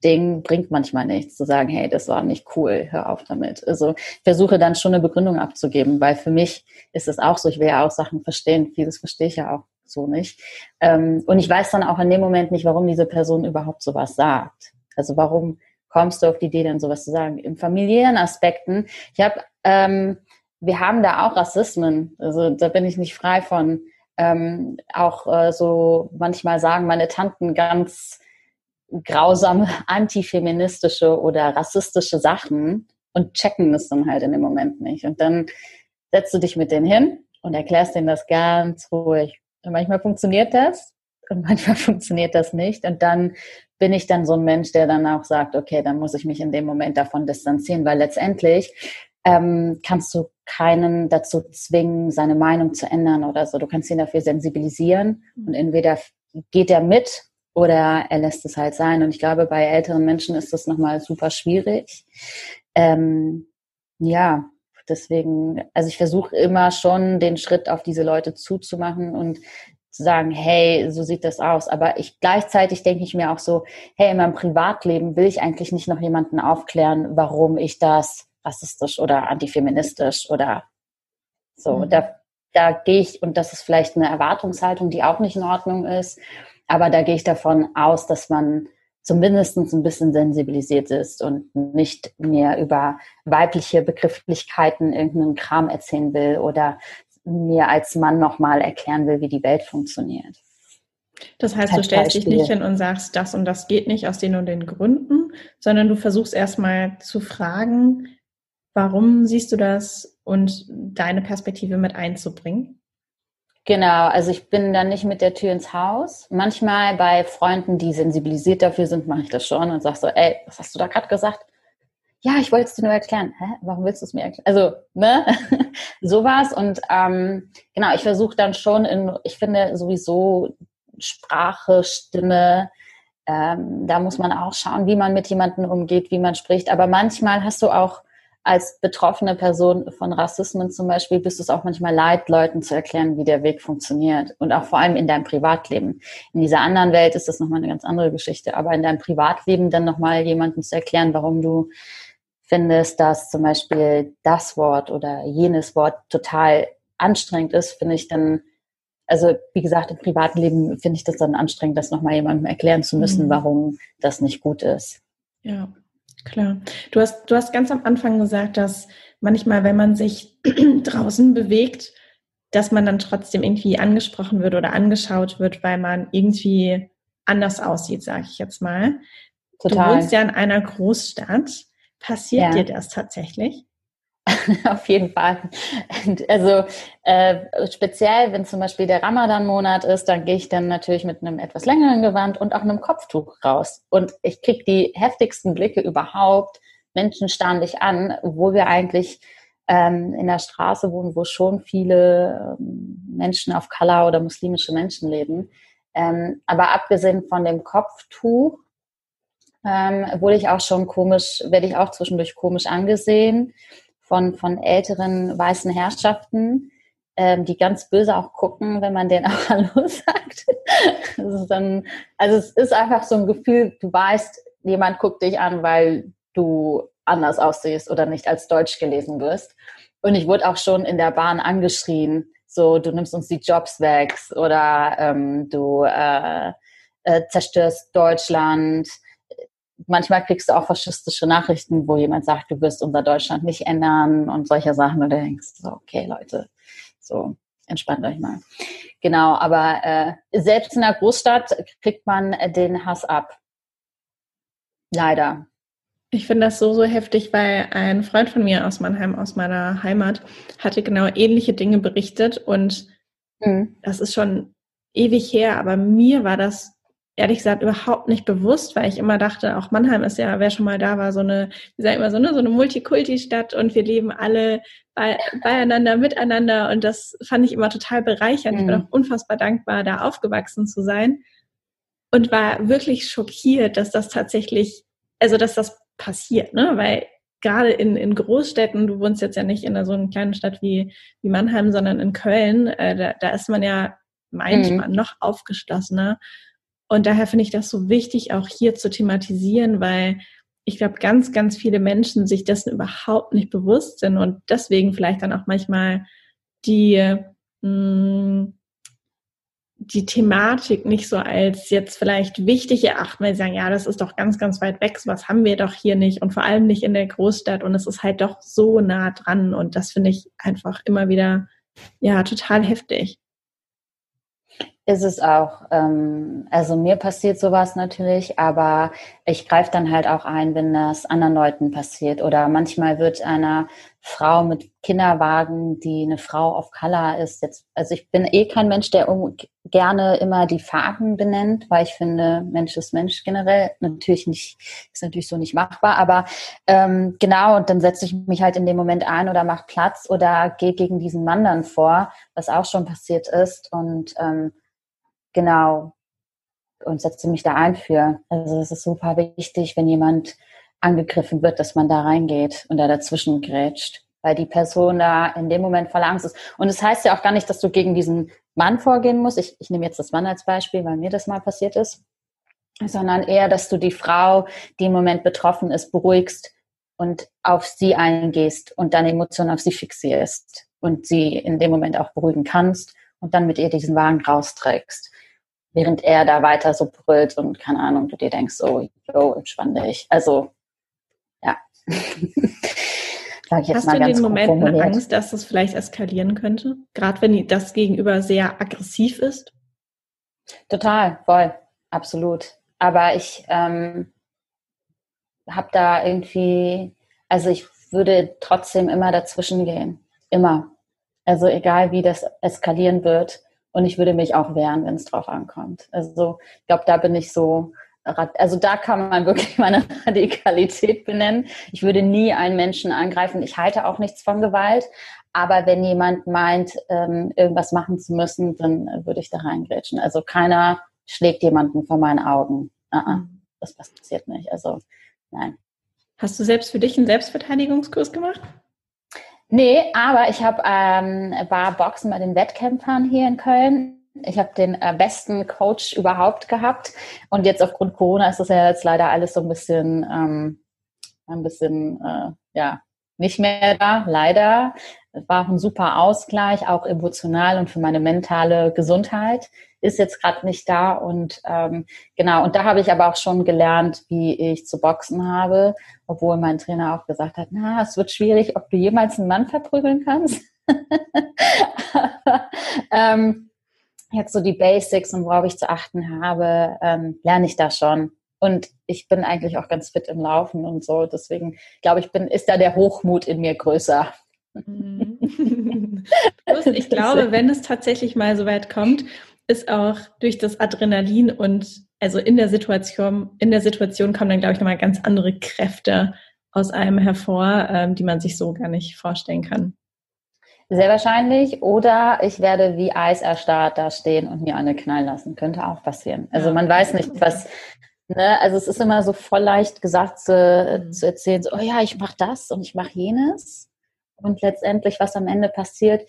Ding bringt manchmal nichts, zu sagen, hey, das war nicht cool, hör auf damit. Also versuche dann schon eine Begründung abzugeben, weil für mich ist es auch so, ich will ja auch Sachen verstehen, vieles verstehe ich ja auch so nicht. Ähm, und ich weiß dann auch in dem Moment nicht, warum diese Person überhaupt sowas sagt. Also warum kommst du auf die Idee, dann sowas zu sagen? Im familiären Aspekten, ich habe ähm, wir haben da auch Rassismen. Also da bin ich nicht frei von. Ähm, auch äh, so manchmal sagen meine Tanten ganz grausame antifeministische oder rassistische Sachen und checken das dann halt in dem Moment nicht. Und dann setzt du dich mit denen hin und erklärst denen das ganz ruhig. Und manchmal funktioniert das und manchmal *laughs* funktioniert das nicht. Und dann bin ich dann so ein Mensch, der dann auch sagt, okay, dann muss ich mich in dem Moment davon distanzieren, weil letztendlich ähm, kannst du keinen dazu zwingen, seine Meinung zu ändern oder so. Du kannst ihn dafür sensibilisieren mhm. und entweder geht er mit oder er lässt es halt sein. Und ich glaube, bei älteren Menschen ist das nochmal super schwierig. Ähm, ja, deswegen, also ich versuche immer schon den Schritt auf diese Leute zuzumachen und zu sagen, hey, so sieht das aus. Aber ich gleichzeitig denke ich mir auch so, hey, in meinem Privatleben will ich eigentlich nicht noch jemanden aufklären, warum ich das rassistisch oder antifeministisch oder so. Mhm. Da, da gehe ich, und das ist vielleicht eine Erwartungshaltung, die auch nicht in Ordnung ist, aber da gehe ich davon aus, dass man zumindest ein bisschen sensibilisiert ist und nicht mehr über weibliche Begrifflichkeiten irgendeinen Kram erzählen will oder mir als Mann nochmal erklären will, wie die Welt funktioniert. Das heißt, du stellst Beispiel. dich nicht hin und sagst, das und das geht nicht aus den und den Gründen, sondern du versuchst erstmal zu fragen, warum siehst du das und deine Perspektive mit einzubringen? Genau, also ich bin dann nicht mit der Tür ins Haus. Manchmal bei Freunden, die sensibilisiert dafür sind, mache ich das schon und sage so, ey, was hast du da gerade gesagt? ja, ich wollte es dir nur erklären. Hä? Warum willst du es mir erklären? Also, ne? *laughs* Sowas. Und ähm, genau, ich versuche dann schon in, ich finde sowieso Sprache, Stimme, ähm, da muss man auch schauen, wie man mit jemandem umgeht, wie man spricht. Aber manchmal hast du auch als betroffene Person von Rassismen zum Beispiel, bist du es auch manchmal leid, Leuten zu erklären, wie der Weg funktioniert. Und auch vor allem in deinem Privatleben. In dieser anderen Welt ist das nochmal eine ganz andere Geschichte. Aber in deinem Privatleben dann nochmal jemandem zu erklären, warum du findest, dass zum Beispiel das Wort oder jenes Wort total anstrengend ist, finde ich dann, also wie gesagt, im privaten Leben finde ich das dann anstrengend, das nochmal jemandem erklären zu müssen, mhm. warum das nicht gut ist. Ja, klar. Du hast, du hast ganz am Anfang gesagt, dass manchmal, wenn man sich *clears throat* draußen bewegt, dass man dann trotzdem irgendwie angesprochen wird oder angeschaut wird, weil man irgendwie anders aussieht, sage ich jetzt mal. Total. Du wohnst ja in einer Großstadt. Passiert ja. dir das tatsächlich? *laughs* Auf jeden Fall. Also äh, speziell, wenn zum Beispiel der Ramadan-Monat ist, dann gehe ich dann natürlich mit einem etwas längeren Gewand und auch einem Kopftuch raus. Und ich kriege die heftigsten Blicke überhaupt. Menschen starren dich an, wo wir eigentlich ähm, in der Straße wohnen, wo schon viele ähm, Menschen auf Color oder muslimische Menschen leben. Ähm, aber abgesehen von dem Kopftuch ähm, wurde ich auch schon komisch, werde ich auch zwischendurch komisch angesehen von, von älteren weißen Herrschaften, ähm, die ganz böse auch gucken, wenn man denen *laughs* auch Hallo sagt. Ist dann, also es ist einfach so ein Gefühl, du weißt, jemand guckt dich an, weil du anders aussiehst oder nicht als Deutsch gelesen wirst. Und ich wurde auch schon in der Bahn angeschrien, so du nimmst uns die Jobs weg oder ähm, du äh, äh, zerstörst Deutschland manchmal kriegst du auch faschistische Nachrichten, wo jemand sagt, du wirst unser Deutschland nicht ändern und solche Sachen. Und du denkst so, okay, Leute, so entspannt euch mal. Genau, aber äh, selbst in der Großstadt kriegt man den Hass ab. Leider. Ich finde das so, so heftig, weil ein Freund von mir aus Mannheim, aus meiner Heimat, hatte genau ähnliche Dinge berichtet und mhm. das ist schon ewig her, aber mir war das ehrlich gesagt überhaupt nicht bewusst, weil ich immer dachte, auch Mannheim ist ja, wer schon mal da war, so eine, wie sagen immer so, ne, so eine Multikulti-Stadt und wir leben alle bei, beieinander, miteinander und das fand ich immer total bereichernd. Mhm. Ich bin mhm. auch unfassbar dankbar, da aufgewachsen zu sein und war wirklich schockiert, dass das tatsächlich, also dass das passiert, ne, weil gerade in, in Großstädten, du wohnst jetzt ja nicht in so einer kleinen Stadt wie, wie Mannheim, sondern in Köln, äh, da, da ist man ja manchmal mhm. noch aufgeschlossener und daher finde ich das so wichtig, auch hier zu thematisieren, weil ich glaube, ganz, ganz viele Menschen sich dessen überhaupt nicht bewusst sind und deswegen vielleicht dann auch manchmal die, mh, hm, die Thematik nicht so als jetzt vielleicht wichtig erachten, weil sie sagen, ja, das ist doch ganz, ganz weit weg, was haben wir doch hier nicht und vor allem nicht in der Großstadt und es ist halt doch so nah dran und das finde ich einfach immer wieder, ja, total heftig. Ist es auch. Ähm, also mir passiert sowas natürlich, aber ich greife dann halt auch ein, wenn das anderen Leuten passiert. Oder manchmal wird einer Frau mit Kinderwagen, die eine Frau of Color ist, jetzt, also ich bin eh kein Mensch, der gerne immer die Farben benennt, weil ich finde, Mensch ist Mensch generell. Natürlich nicht, ist natürlich so nicht machbar, aber ähm, genau, und dann setze ich mich halt in dem Moment ein oder mache Platz oder gehe gegen diesen Mann dann vor, was auch schon passiert ist. Und ähm, Genau. Und setze mich da ein für. Also es ist super wichtig, wenn jemand angegriffen wird, dass man da reingeht und da dazwischen grätscht. weil die Person da in dem Moment voller Angst ist. Und es das heißt ja auch gar nicht, dass du gegen diesen Mann vorgehen musst. Ich, ich nehme jetzt das Mann als Beispiel, weil mir das mal passiert ist, sondern eher, dass du die Frau, die im Moment betroffen ist, beruhigst und auf sie eingehst und deine Emotionen auf sie fixierst und sie in dem Moment auch beruhigen kannst und dann mit ihr diesen Wagen rausträgst. Während er da weiter so brüllt und keine Ahnung, du dir denkst, oh, yo, entspann dich. Also, ja. *laughs* Sag ich jetzt Hast mal du in den Momenten Angst, dass das vielleicht eskalieren könnte? Gerade wenn das Gegenüber sehr aggressiv ist? Total, voll, absolut. Aber ich ähm, habe da irgendwie, also ich würde trotzdem immer dazwischen gehen. Immer. Also egal wie das eskalieren wird. Und ich würde mich auch wehren, wenn es drauf ankommt. Also ich glaube, da bin ich so also da kann man *laughs* wirklich meine Radikalität benennen. Ich würde nie einen Menschen angreifen. Ich halte auch nichts von Gewalt. Aber wenn jemand meint, ähm, irgendwas machen zu müssen, dann würde ich da reingrätschen. Also keiner schlägt jemanden vor meinen Augen. Uh das passiert nicht. Also nein. Hast du selbst für dich einen Selbstverteidigungskurs gemacht? Nee, aber ich habe ähm, war Boxen bei den Wettkämpfern hier in Köln ich habe den äh, besten Coach überhaupt gehabt. Und jetzt aufgrund Corona ist das ja jetzt leider alles so ein bisschen, ähm, ein bisschen, äh, ja, nicht mehr da, leider. Es war ein super Ausgleich, auch emotional und für meine mentale Gesundheit ist jetzt gerade nicht da. Und ähm, genau, und da habe ich aber auch schon gelernt, wie ich zu boxen habe, obwohl mein Trainer auch gesagt hat, na, es wird schwierig, ob du jemals einen Mann verprügeln kannst. *laughs* ähm, jetzt so die Basics und worauf ich zu achten habe, ähm, lerne ich da schon. Und ich bin eigentlich auch ganz fit im Laufen und so. Deswegen glaube ich, bin, ist da der Hochmut in mir größer. Mhm. *laughs* ich glaube, *laughs* wenn es tatsächlich mal so weit kommt, ist auch durch das Adrenalin und also in der Situation, in der Situation kommen dann, glaube ich, nochmal ganz andere Kräfte aus einem hervor, ähm, die man sich so gar nicht vorstellen kann. Sehr wahrscheinlich. Oder ich werde wie Eis erstarrt da stehen und mir eine knallen lassen. Könnte auch passieren. Also man weiß nicht, was. Ne? Also es ist immer so voll leicht gesagt zu, mhm. zu erzählen, so, oh ja, ich mache das und ich mache jenes. Und letztendlich, was am Ende passiert,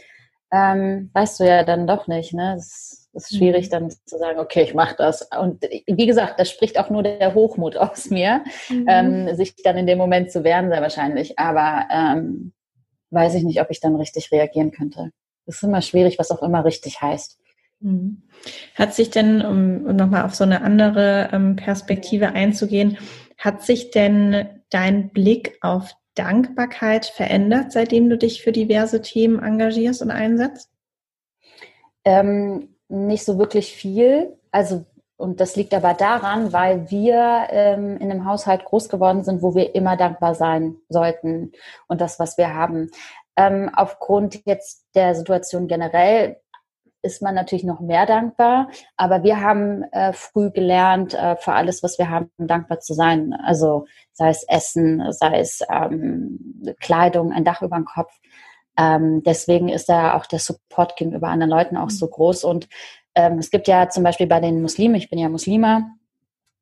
ähm, weißt du ja dann doch nicht. Ne? Es ist schwierig mhm. dann zu sagen, okay, ich mache das. Und wie gesagt, das spricht auch nur der Hochmut aus mir, mhm. ähm, sich dann in dem Moment zu wehren, sehr wahrscheinlich. Aber ähm, weiß ich nicht, ob ich dann richtig reagieren könnte. Es ist immer schwierig, was auch immer richtig heißt. Mhm. Hat sich denn, um, um nochmal auf so eine andere ähm, Perspektive einzugehen, hat sich denn dein Blick auf Dankbarkeit verändert, seitdem du dich für diverse Themen engagierst und einsetzt? Ähm, nicht so wirklich viel. Also und das liegt aber daran, weil wir ähm, in einem Haushalt groß geworden sind, wo wir immer dankbar sein sollten und das, was wir haben. Ähm, aufgrund jetzt der Situation generell ist man natürlich noch mehr dankbar, aber wir haben äh, früh gelernt, äh, für alles, was wir haben, dankbar zu sein. Also sei es Essen, sei es ähm, Kleidung, ein Dach über dem Kopf. Ähm, deswegen ist da auch der Support gegenüber anderen Leuten auch so groß und ähm, es gibt ja zum Beispiel bei den Muslimen, ich bin ja Muslima,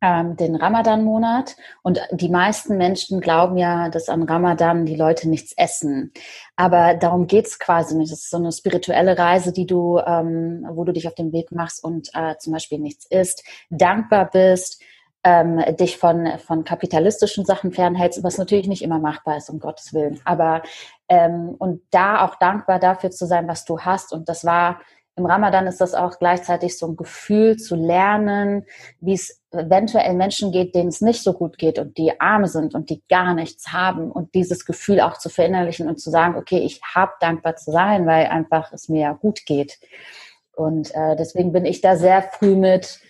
ähm, den Ramadan-Monat. Und die meisten Menschen glauben ja, dass am Ramadan die Leute nichts essen. Aber darum geht's quasi nicht. Das ist so eine spirituelle Reise, die du, ähm, wo du dich auf den Weg machst und äh, zum Beispiel nichts isst, dankbar bist, ähm, dich von, von kapitalistischen Sachen fernhältst, was natürlich nicht immer machbar ist, um Gottes Willen. Aber ähm, und da auch dankbar dafür zu sein, was du hast. Und das war im Ramadan ist das auch gleichzeitig so ein Gefühl zu lernen, wie es eventuell Menschen geht, denen es nicht so gut geht und die arm sind und die gar nichts haben und dieses Gefühl auch zu verinnerlichen und zu sagen, okay, ich habe dankbar zu sein, weil einfach es mir ja gut geht. Und äh, deswegen bin ich da sehr früh mit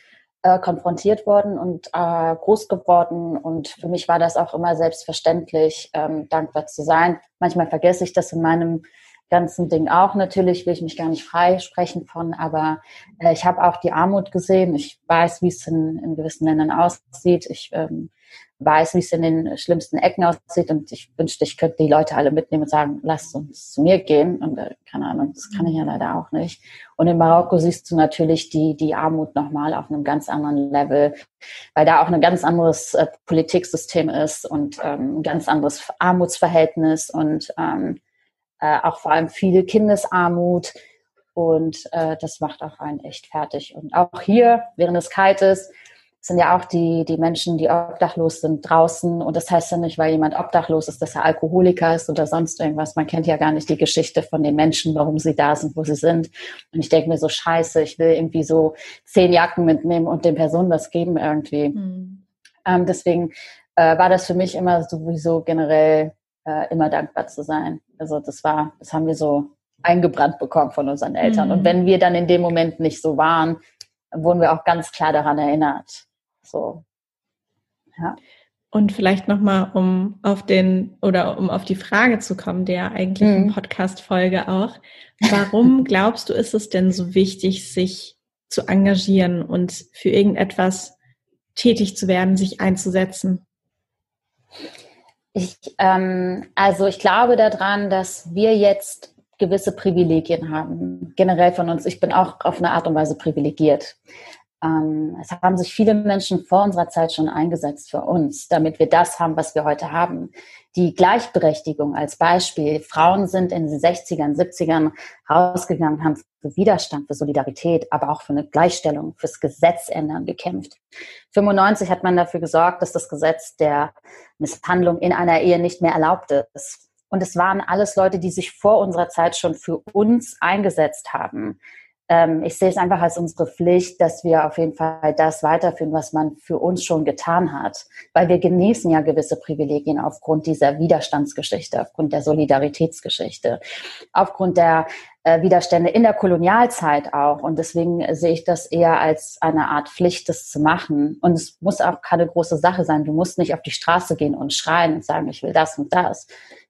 äh, konfrontiert worden und äh, groß geworden. Und für mich war das auch immer selbstverständlich, ähm, dankbar zu sein. Manchmal vergesse ich das in meinem ganzen Ding auch natürlich, will ich mich gar nicht freisprechen von, aber äh, ich habe auch die Armut gesehen. Ich weiß, wie es in, in gewissen Ländern aussieht. Ich ähm, weiß, wie es in den schlimmsten Ecken aussieht und ich wünschte, ich könnte die Leute alle mitnehmen und sagen, lasst uns zu mir gehen und äh, keine Ahnung, das kann ich ja leider auch nicht. Und in Marokko siehst du natürlich die, die Armut nochmal auf einem ganz anderen Level, weil da auch ein ganz anderes äh, Politiksystem ist und ähm, ein ganz anderes Armutsverhältnis und ähm, äh, auch vor allem viel Kindesarmut. Und äh, das macht auch einen echt fertig. Und auch hier, während es kalt ist, sind ja auch die, die Menschen, die obdachlos sind, draußen. Und das heißt ja nicht, weil jemand obdachlos ist, dass er Alkoholiker ist oder sonst irgendwas. Man kennt ja gar nicht die Geschichte von den Menschen, warum sie da sind, wo sie sind. Und ich denke mir so, scheiße, ich will irgendwie so zehn Jacken mitnehmen und den Personen das geben irgendwie. Mhm. Ähm, deswegen äh, war das für mich immer sowieso generell äh, immer dankbar zu sein. Also das war, das haben wir so eingebrannt bekommen von unseren Eltern. Mhm. Und wenn wir dann in dem Moment nicht so waren, wurden wir auch ganz klar daran erinnert. So. Ja. Und vielleicht nochmal, um auf den oder um auf die Frage zu kommen, der eigentlichen mhm. Podcast-Folge auch. Warum *laughs* glaubst du, ist es denn so wichtig, sich zu engagieren und für irgendetwas tätig zu werden, sich einzusetzen? Ich, ähm, also ich glaube daran, dass wir jetzt gewisse Privilegien haben. Generell von uns. Ich bin auch auf eine Art und Weise privilegiert. Ähm, es haben sich viele Menschen vor unserer Zeit schon eingesetzt für uns, damit wir das haben, was wir heute haben. Die Gleichberechtigung als Beispiel. Frauen sind in den 60ern, 70ern rausgegangen, haben für Widerstand, für Solidarität, aber auch für eine Gleichstellung, fürs Gesetz ändern gekämpft. 95 hat man dafür gesorgt, dass das Gesetz der Misshandlung in einer Ehe nicht mehr erlaubt ist. Und es waren alles Leute, die sich vor unserer Zeit schon für uns eingesetzt haben ähm, ich sehe es einfach als unsere Pflicht, dass wir auf jeden Fall das weiterführen, was man für uns schon getan hat. Weil wir genießen ja gewisse Privilegien aufgrund dieser Widerstandsgeschichte, aufgrund der Solidaritätsgeschichte, aufgrund der äh, Widerstände in der Kolonialzeit auch. Und deswegen sehe ich das eher als eine Art Pflicht, das zu machen. Und es muss auch keine große Sache sein. Du musst nicht auf die Straße gehen und schreien und sagen, ich will das und das.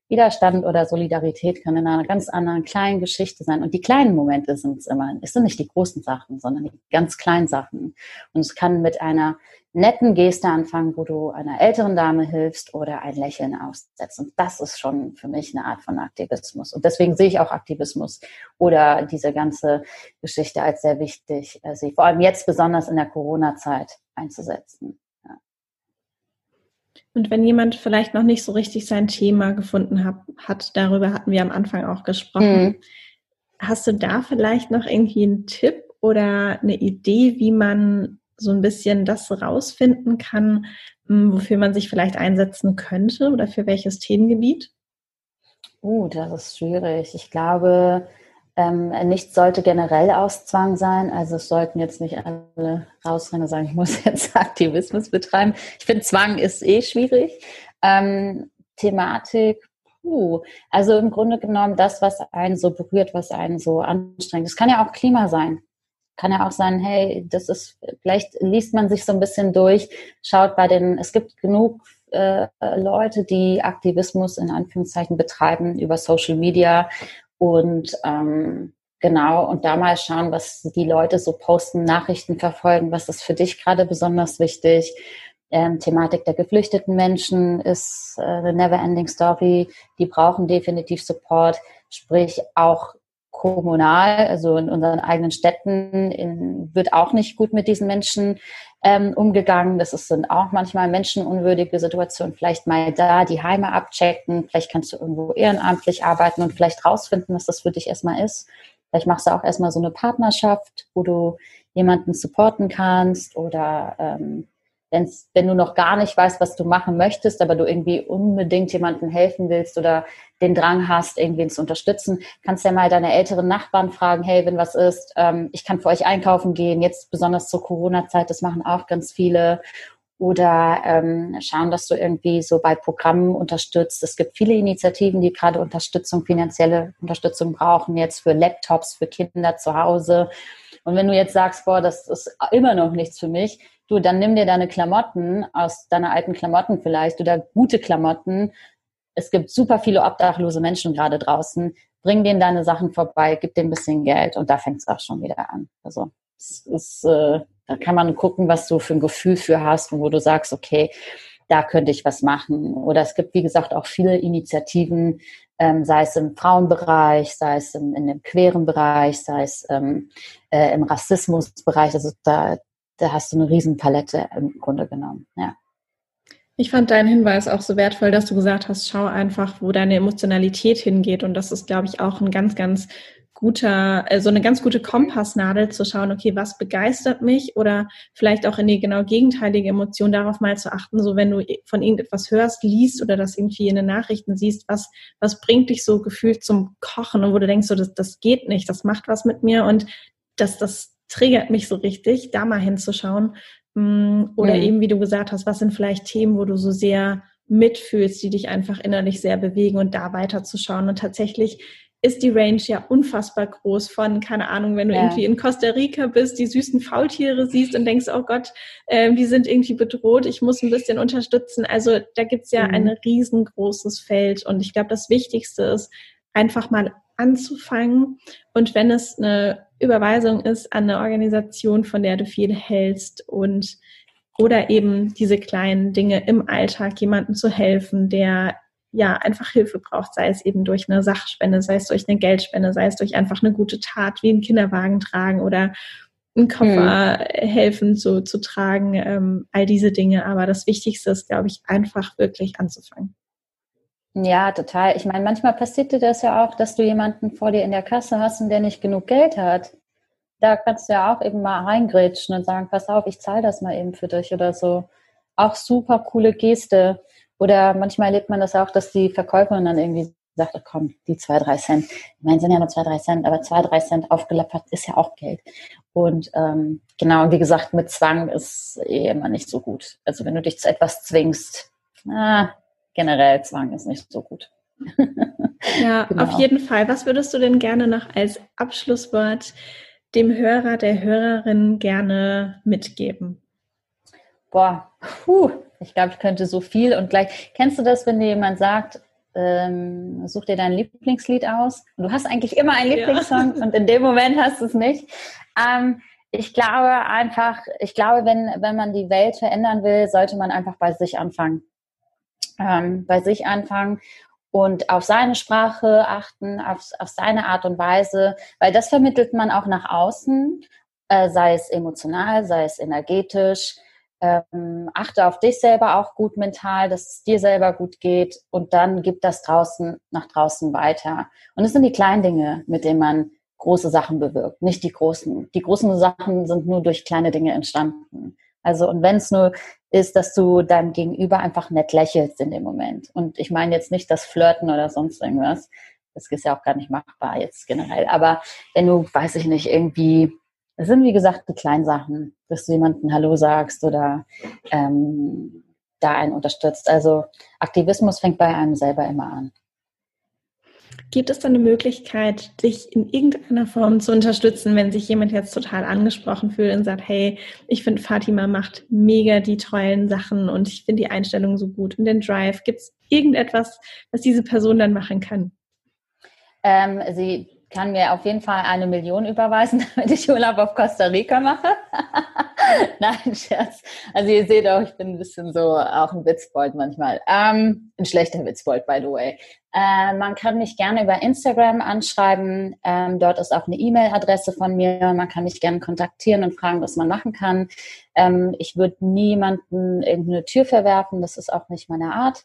Widerstand oder Solidarität kann in einer ganz anderen kleinen Geschichte sein. Und die kleinen Momente sind es immer. Es sind nicht die großen Sachen, sondern die ganz kleinen Sachen. Und es kann mit einer netten Geste anfangen, wo du einer älteren Dame hilfst oder ein Lächeln aussetzt. Und das ist schon für mich eine Art von Aktivismus. Und deswegen sehe ich auch Aktivismus oder diese ganze Geschichte als sehr wichtig, äh, sie vor allem jetzt besonders in der Corona-Zeit einzusetzen. Und wenn jemand vielleicht noch nicht so richtig sein Thema gefunden hat, hat darüber hatten wir am Anfang auch gesprochen. Mhm. Hast du da vielleicht noch irgendwie einen Tipp oder eine Idee, wie man so ein bisschen das rausfinden kann, hm, wofür man sich vielleicht einsetzen könnte oder für welches Themengebiet? Uh, das ist schwierig. Ich glaube, ähm, nichts sollte generell aus Zwang sein. Also es sollten jetzt nicht alle rausrennen und sagen, ich muss *laughs* jetzt Aktivismus betreiben. Ich finde, Zwang ist eh schwierig. Ähm, Thematik, puh. Also im Grunde genommen das, was einen so berührt, was einen so anstrengt. Es kann ja auch Klima sein. Kann ja auch sein, hey, das ist, vielleicht liest man sich so ein bisschen durch, schaut bei den, es gibt genug äh, Leute, die Aktivismus in Anführungszeichen betreiben über Social Media und ähm, genau, und da mal schauen, was die Leute so posten, Nachrichten verfolgen, was ist für dich gerade besonders wichtig. Ähm, Thematik der geflüchteten Menschen ist äh, eine never-ending Story. Die brauchen definitiv Support, sprich auch kommunal, also in unseren eigenen Städten, in, wird auch nicht gut mit diesen Menschen ähm, umgegangen. Das ist, sind auch manchmal menschenunwürdige Situationen. Vielleicht mal da die Heime abchecken. Vielleicht kannst du irgendwo ehrenamtlich arbeiten und vielleicht rausfinden, was das für dich erstmal ist. Vielleicht machst du auch erstmal so eine Partnerschaft, wo du jemanden supporten kannst oder ähm, wenn's, wenn du noch gar nicht weißt, was du machen möchtest, aber du irgendwie unbedingt jemandem helfen willst oder den Drang hast, irgendwen zu unterstützen, kannst ja mal deine älteren Nachbarn fragen, hey, wenn was ist, ähm, ich kann für euch einkaufen gehen, jetzt besonders zur Corona-Zeit, das machen auch ganz viele. Oder ähm, schauen, dass du irgendwie so bei Programmen unterstützt. Es gibt viele Initiativen, die gerade Unterstützung, finanzielle Unterstützung brauchen, jetzt für Laptops, für Kinder zu Hause. Und wenn du jetzt sagst, boah, das ist immer noch nichts für mich, du, dann nimm dir deine Klamotten aus deiner alten Klamotten vielleicht oder gute Klamotten. Es gibt super viele obdachlose Menschen gerade draußen. Bring denen deine Sachen vorbei, gib denen ein bisschen Geld und da fängt es auch schon wieder an. Also es ist, äh, da kann man gucken, was du für ein Gefühl für hast und wo du sagst, okay, da könnte ich was machen. Oder es gibt, wie gesagt, auch viele Initiativen, ähm, sei es im Frauenbereich, sei es im, in dem queeren Bereich, sei es ähm, äh, im Rassismusbereich. Also da, da hast du eine Riesenpalette im Grunde genommen, ja. Ich fand deinen Hinweis auch so wertvoll, dass du gesagt hast, schau einfach, wo deine Emotionalität hingeht. Und das ist, glaube ich, auch ein ganz, ganz guter, also eine ganz gute Kompassnadel zu schauen, okay, was begeistert mich oder vielleicht auch in die genau gegenteilige Emotion darauf mal zu achten, so wenn du von irgendetwas hörst, liest oder das irgendwie in den Nachrichten siehst, was, was bringt dich so gefühlt zum Kochen und wo du denkst, so, das, das geht nicht, das macht was mit mir und das, das triggert mich so richtig, da mal hinzuschauen. Mm, oder mhm. eben, wie du gesagt hast, was sind vielleicht Themen, wo du so sehr mitfühlst, die dich einfach innerlich sehr bewegen und da weiterzuschauen. Und tatsächlich ist die Range ja unfassbar groß von, keine Ahnung, wenn du ja. irgendwie in Costa Rica bist, die süßen Faultiere siehst und denkst, oh Gott, äh, die sind irgendwie bedroht, ich muss ein bisschen unterstützen. Also da gibt's ja mhm. ein riesengroßes Feld und ich glaube, das Wichtigste ist, einfach mal anzufangen und wenn es eine Überweisung ist an eine Organisation, von der du viel hältst und oder eben diese kleinen Dinge im Alltag, jemandem zu helfen, der ja einfach Hilfe braucht, sei es eben durch eine Sachspende, sei es durch eine Geldspende, sei es durch einfach eine gute Tat wie einen Kinderwagen tragen oder einen Koffer mhm. helfen zu, zu tragen, ähm, all diese Dinge. Aber das Wichtigste ist, glaube ich, einfach wirklich anzufangen. Ja, total. Ich meine, manchmal passiert dir das ja auch, dass du jemanden vor dir in der Kasse hast und der nicht genug Geld hat. Da kannst du ja auch eben mal reingrätschen und sagen, pass auf, ich zahle das mal eben für dich oder so. Auch super coole Geste. Oder manchmal erlebt man das auch, dass die Verkäuferin dann irgendwie sagt, oh, komm, die zwei, drei Cent. Ich meine, sind ja nur zwei, drei Cent, aber zwei, drei Cent aufgelappert ist ja auch Geld. Und ähm, genau, wie gesagt, mit Zwang ist eh immer nicht so gut. Also wenn du dich zu etwas zwingst, ah, generell Zwang ist nicht so gut. ja, *laughs* genau. auf jeden Fall. Was würdest du denn gerne noch als Abschlusswort dem Hörer, der Hörerin gerne mitgeben? Boah, puh, ich glaube, ich könnte so viel und gleich. Kennst du das, wenn dir jemand sagt, ähm, such dir dein Lieblingslied aus? Und du hast eigentlich immer einen Lieblingssong ja. und in dem Moment hast du es nicht. Ähm, ich glaube einfach, ich glaube, wenn, wenn man die Welt verändern will, sollte man einfach bei sich anfangen. Ähm, bei sich anfangen und auf seine Sprache achten, auf, auf seine Art und Weise, weil das vermittelt man auch nach außen, äh, sei es emotional, sei es energetisch ähm, achte auf dich selber auch gut mental, dass es dir selber gut geht und dann gib das draußen nach draußen weiter. Und es sind die kleinen Dinge, mit denen man große Sachen bewirkt, nicht die großen. Die großen Sachen sind nur durch kleine Dinge entstanden. Also und wenn es nur ist, dass du deinem Gegenüber einfach nett lächelst in dem Moment. Und ich meine jetzt nicht das Flirten oder sonst irgendwas. Das ist ja auch gar nicht machbar jetzt generell. Aber wenn du, weiß ich nicht, irgendwie es sind, wie gesagt, die kleinen Sachen, dass du jemanden Hallo sagst oder ähm, da einen unterstützt. Also Aktivismus fängt bei einem selber immer an. Gibt es da eine Möglichkeit, dich in irgendeiner Form zu unterstützen, wenn sich jemand jetzt total angesprochen fühlt und sagt, hey, ich finde Fatima macht mega die tollen Sachen und ich finde die Einstellung so gut und den Drive. Gibt es irgendetwas, was diese Person dann machen kann? Ähm, sie kann mir auf jeden Fall eine Million überweisen, *laughs* damit ich Urlaub auf Costa Rica mache. *laughs* Nein, Scherz. Also ihr seht auch, ich bin ein bisschen so auch ein Witzbold manchmal. Ähm, ein schlechter Witzbold, by the way. Äh, man kann mich gerne über Instagram anschreiben. Ähm, dort ist auch eine E-Mail-Adresse von mir. Man kann mich gerne kontaktieren und fragen, was man machen kann. Ähm, ich würde niemanden irgendeine Tür verwerfen. Das ist auch nicht meine Art.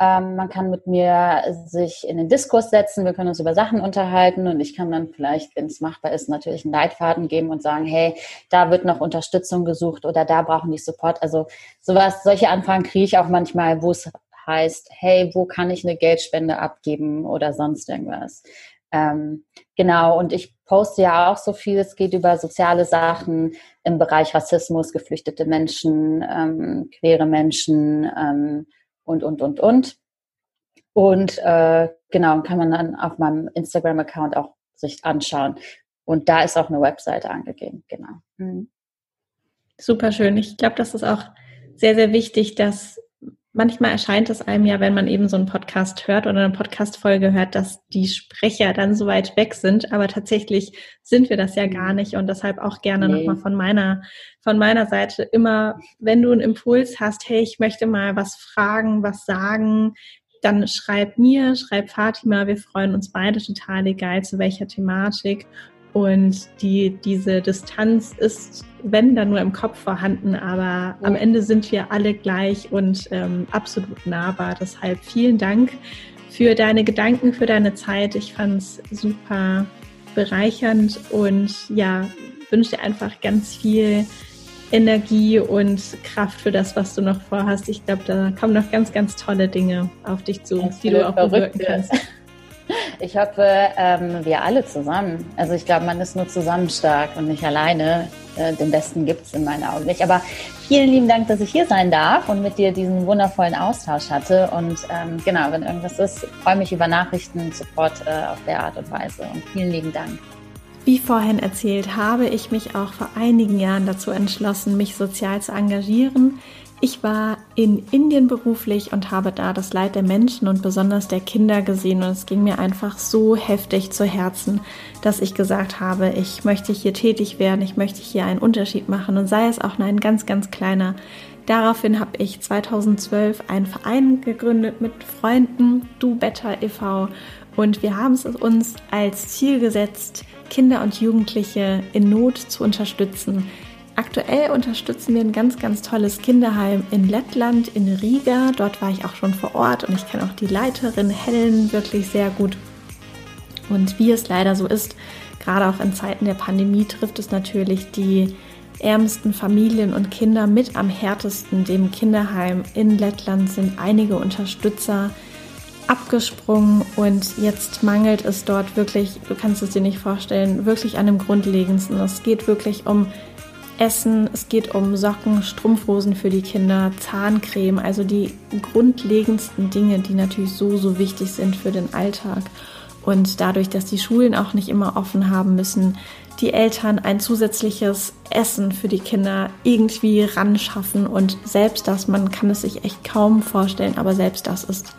Ähm, man kann mit mir sich in den Diskurs setzen, wir können uns über Sachen unterhalten und ich kann dann vielleicht, wenn es machbar ist, natürlich einen Leitfaden geben und sagen, hey, da wird noch Unterstützung gesucht oder da brauchen die Support. Also sowas, solche Anfragen kriege ich auch manchmal, wo es heißt, hey, wo kann ich eine Geldspende abgeben oder sonst irgendwas. Ähm, genau, und ich poste ja auch so viel, es geht über soziale Sachen im Bereich Rassismus, geflüchtete Menschen, ähm, queere Menschen, ähm, und, und, und, und. Und äh, genau, kann man dann auf meinem Instagram-Account auch sich anschauen. Und da ist auch eine Webseite angegeben, genau. Mhm. Super schön. Ich glaube, das ist auch sehr, sehr wichtig, dass manchmal erscheint es einem ja, wenn man eben so einen Podcast hört oder eine Podcast-Folge hört, dass die Sprecher dann so weit weg sind. Aber tatsächlich sind wir das ja gar nicht und deshalb auch gerne nee. nochmal von meiner, von meiner Seite immer, wenn du einen Impuls hast, hey, ich möchte mal was fragen, was sagen, dann schreib mir, schreib Fatima. Wir freuen uns beide total, egal zu welcher Thematik. Und die, diese Distanz ist, wenn dann nur im Kopf vorhanden, aber am Ende sind wir alle gleich und ähm, absolut nahbar. Deshalb vielen Dank für deine Gedanken, für deine Zeit. Ich fand es super bereichernd und ja, wünsche dir einfach ganz viel Energie und Kraft für das, was du noch vorhast. Ich glaube, da kommen noch ganz, ganz tolle Dinge auf dich zu, die du auch bewirken kannst. Ich hoffe, ähm, wir alle zusammen. Also ich glaube, man ist nur zusammen stark und nicht alleine. Äh, den Besten gibt es in meinen Augen nicht. Aber vielen lieben Dank, dass ich hier sein darf und mit dir diesen wundervollen Austausch hatte. Und ähm, genau, wenn irgendwas ist, freue mich über Nachrichten, sofort äh, auf der Art und Weise. Und vielen lieben Dank. Wie vorhin erzählt, habe ich mich auch vor einigen Jahren dazu entschlossen, mich sozial zu engagieren. Ich war in Indien beruflich und habe da das Leid der Menschen und besonders der Kinder gesehen und es ging mir einfach so heftig zu Herzen, dass ich gesagt habe, ich möchte hier tätig werden, ich möchte hier einen Unterschied machen und sei es auch nur ein ganz, ganz kleiner. Daraufhin habe ich 2012 einen Verein gegründet mit Freunden, Du Better e.V. und wir haben es uns als Ziel gesetzt, Kinder und Jugendliche in Not zu unterstützen Aktuell unterstützen wir ein ganz, ganz tolles Kinderheim in Lettland, in Riga. Dort war ich auch schon vor Ort und ich kenne auch die Leiterin Helen wirklich sehr gut. Und wie es leider so ist, gerade auch in Zeiten der Pandemie trifft es natürlich die ärmsten Familien und Kinder mit am härtesten. Dem Kinderheim in Lettland sind einige Unterstützer abgesprungen und jetzt mangelt es dort wirklich, du kannst es dir nicht vorstellen, wirklich an dem Grundlegendsten. Es geht wirklich um Essen, es geht um Socken, Strumpfhosen für die Kinder, Zahncreme, also die grundlegendsten Dinge, die natürlich so, so wichtig sind für den Alltag. Und dadurch, dass die Schulen auch nicht immer offen haben müssen, die Eltern ein zusätzliches Essen für die Kinder irgendwie ran schaffen. Und selbst das, man kann es sich echt kaum vorstellen, aber selbst das ist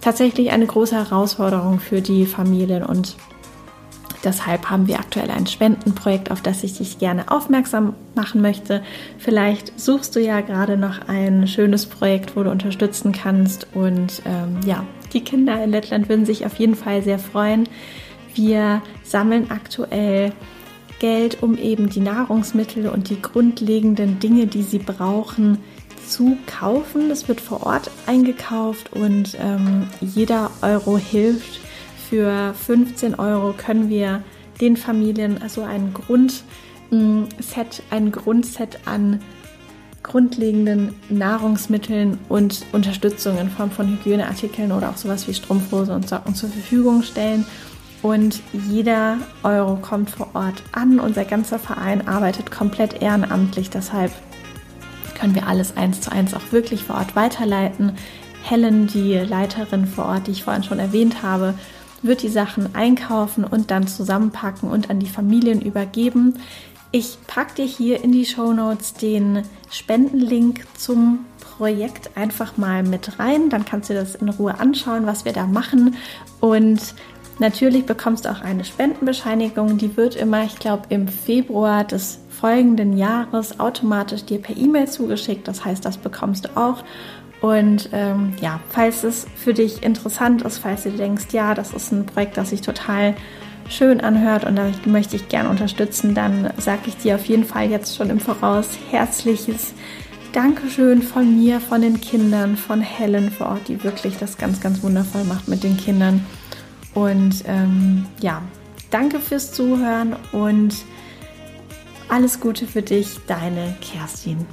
tatsächlich eine große Herausforderung für die Familien. Und Deshalb haben wir aktuell ein Spendenprojekt, auf das ich dich gerne aufmerksam machen möchte. Vielleicht suchst du ja gerade noch ein schönes Projekt, wo du unterstützen kannst. Und ähm, ja, die Kinder in Lettland würden sich auf jeden Fall sehr freuen. Wir sammeln aktuell Geld, um eben die Nahrungsmittel und die grundlegenden Dinge, die sie brauchen, zu kaufen. Das wird vor Ort eingekauft und ähm, jeder Euro hilft für 15 Euro können wir den Familien also ein Grundset, ein Grundset an grundlegenden Nahrungsmitteln und Unterstützung in Form von Hygieneartikeln oder auch sowas wie Strumpfhose und Socken zur Verfügung stellen. Und jeder Euro kommt vor Ort an. Unser ganzer Verein arbeitet komplett ehrenamtlich. Deshalb können wir alles eins zu eins auch wirklich vor Ort weiterleiten. Helen, die Leiterin vor Ort, die ich vorhin schon erwähnt habe, wird die Sachen einkaufen und dann zusammenpacken und an die Familien übergeben. Ich packe dir hier in die Show Notes den Spendenlink zum Projekt einfach mal mit rein. Dann kannst du das in Ruhe anschauen, was wir da machen. Und natürlich bekommst du auch eine Spendenbescheinigung. Die wird immer, ich glaube, im Februar des folgenden Jahres automatisch dir per E-Mail zugeschickt. Das heißt, das bekommst du auch. Und ähm, ja, falls es für dich interessant ist, falls du denkst, ja, das ist ein Projekt, das sich total schön anhört und da möchte ich gerne unterstützen, dann sage ich dir auf jeden Fall jetzt schon im Voraus herzliches Dankeschön von mir, von den Kindern, von Helen vor Ort, die wirklich das ganz, ganz wundervoll macht mit den Kindern. Und ähm, ja, danke fürs Zuhören und alles Gute für dich, deine Kerstin.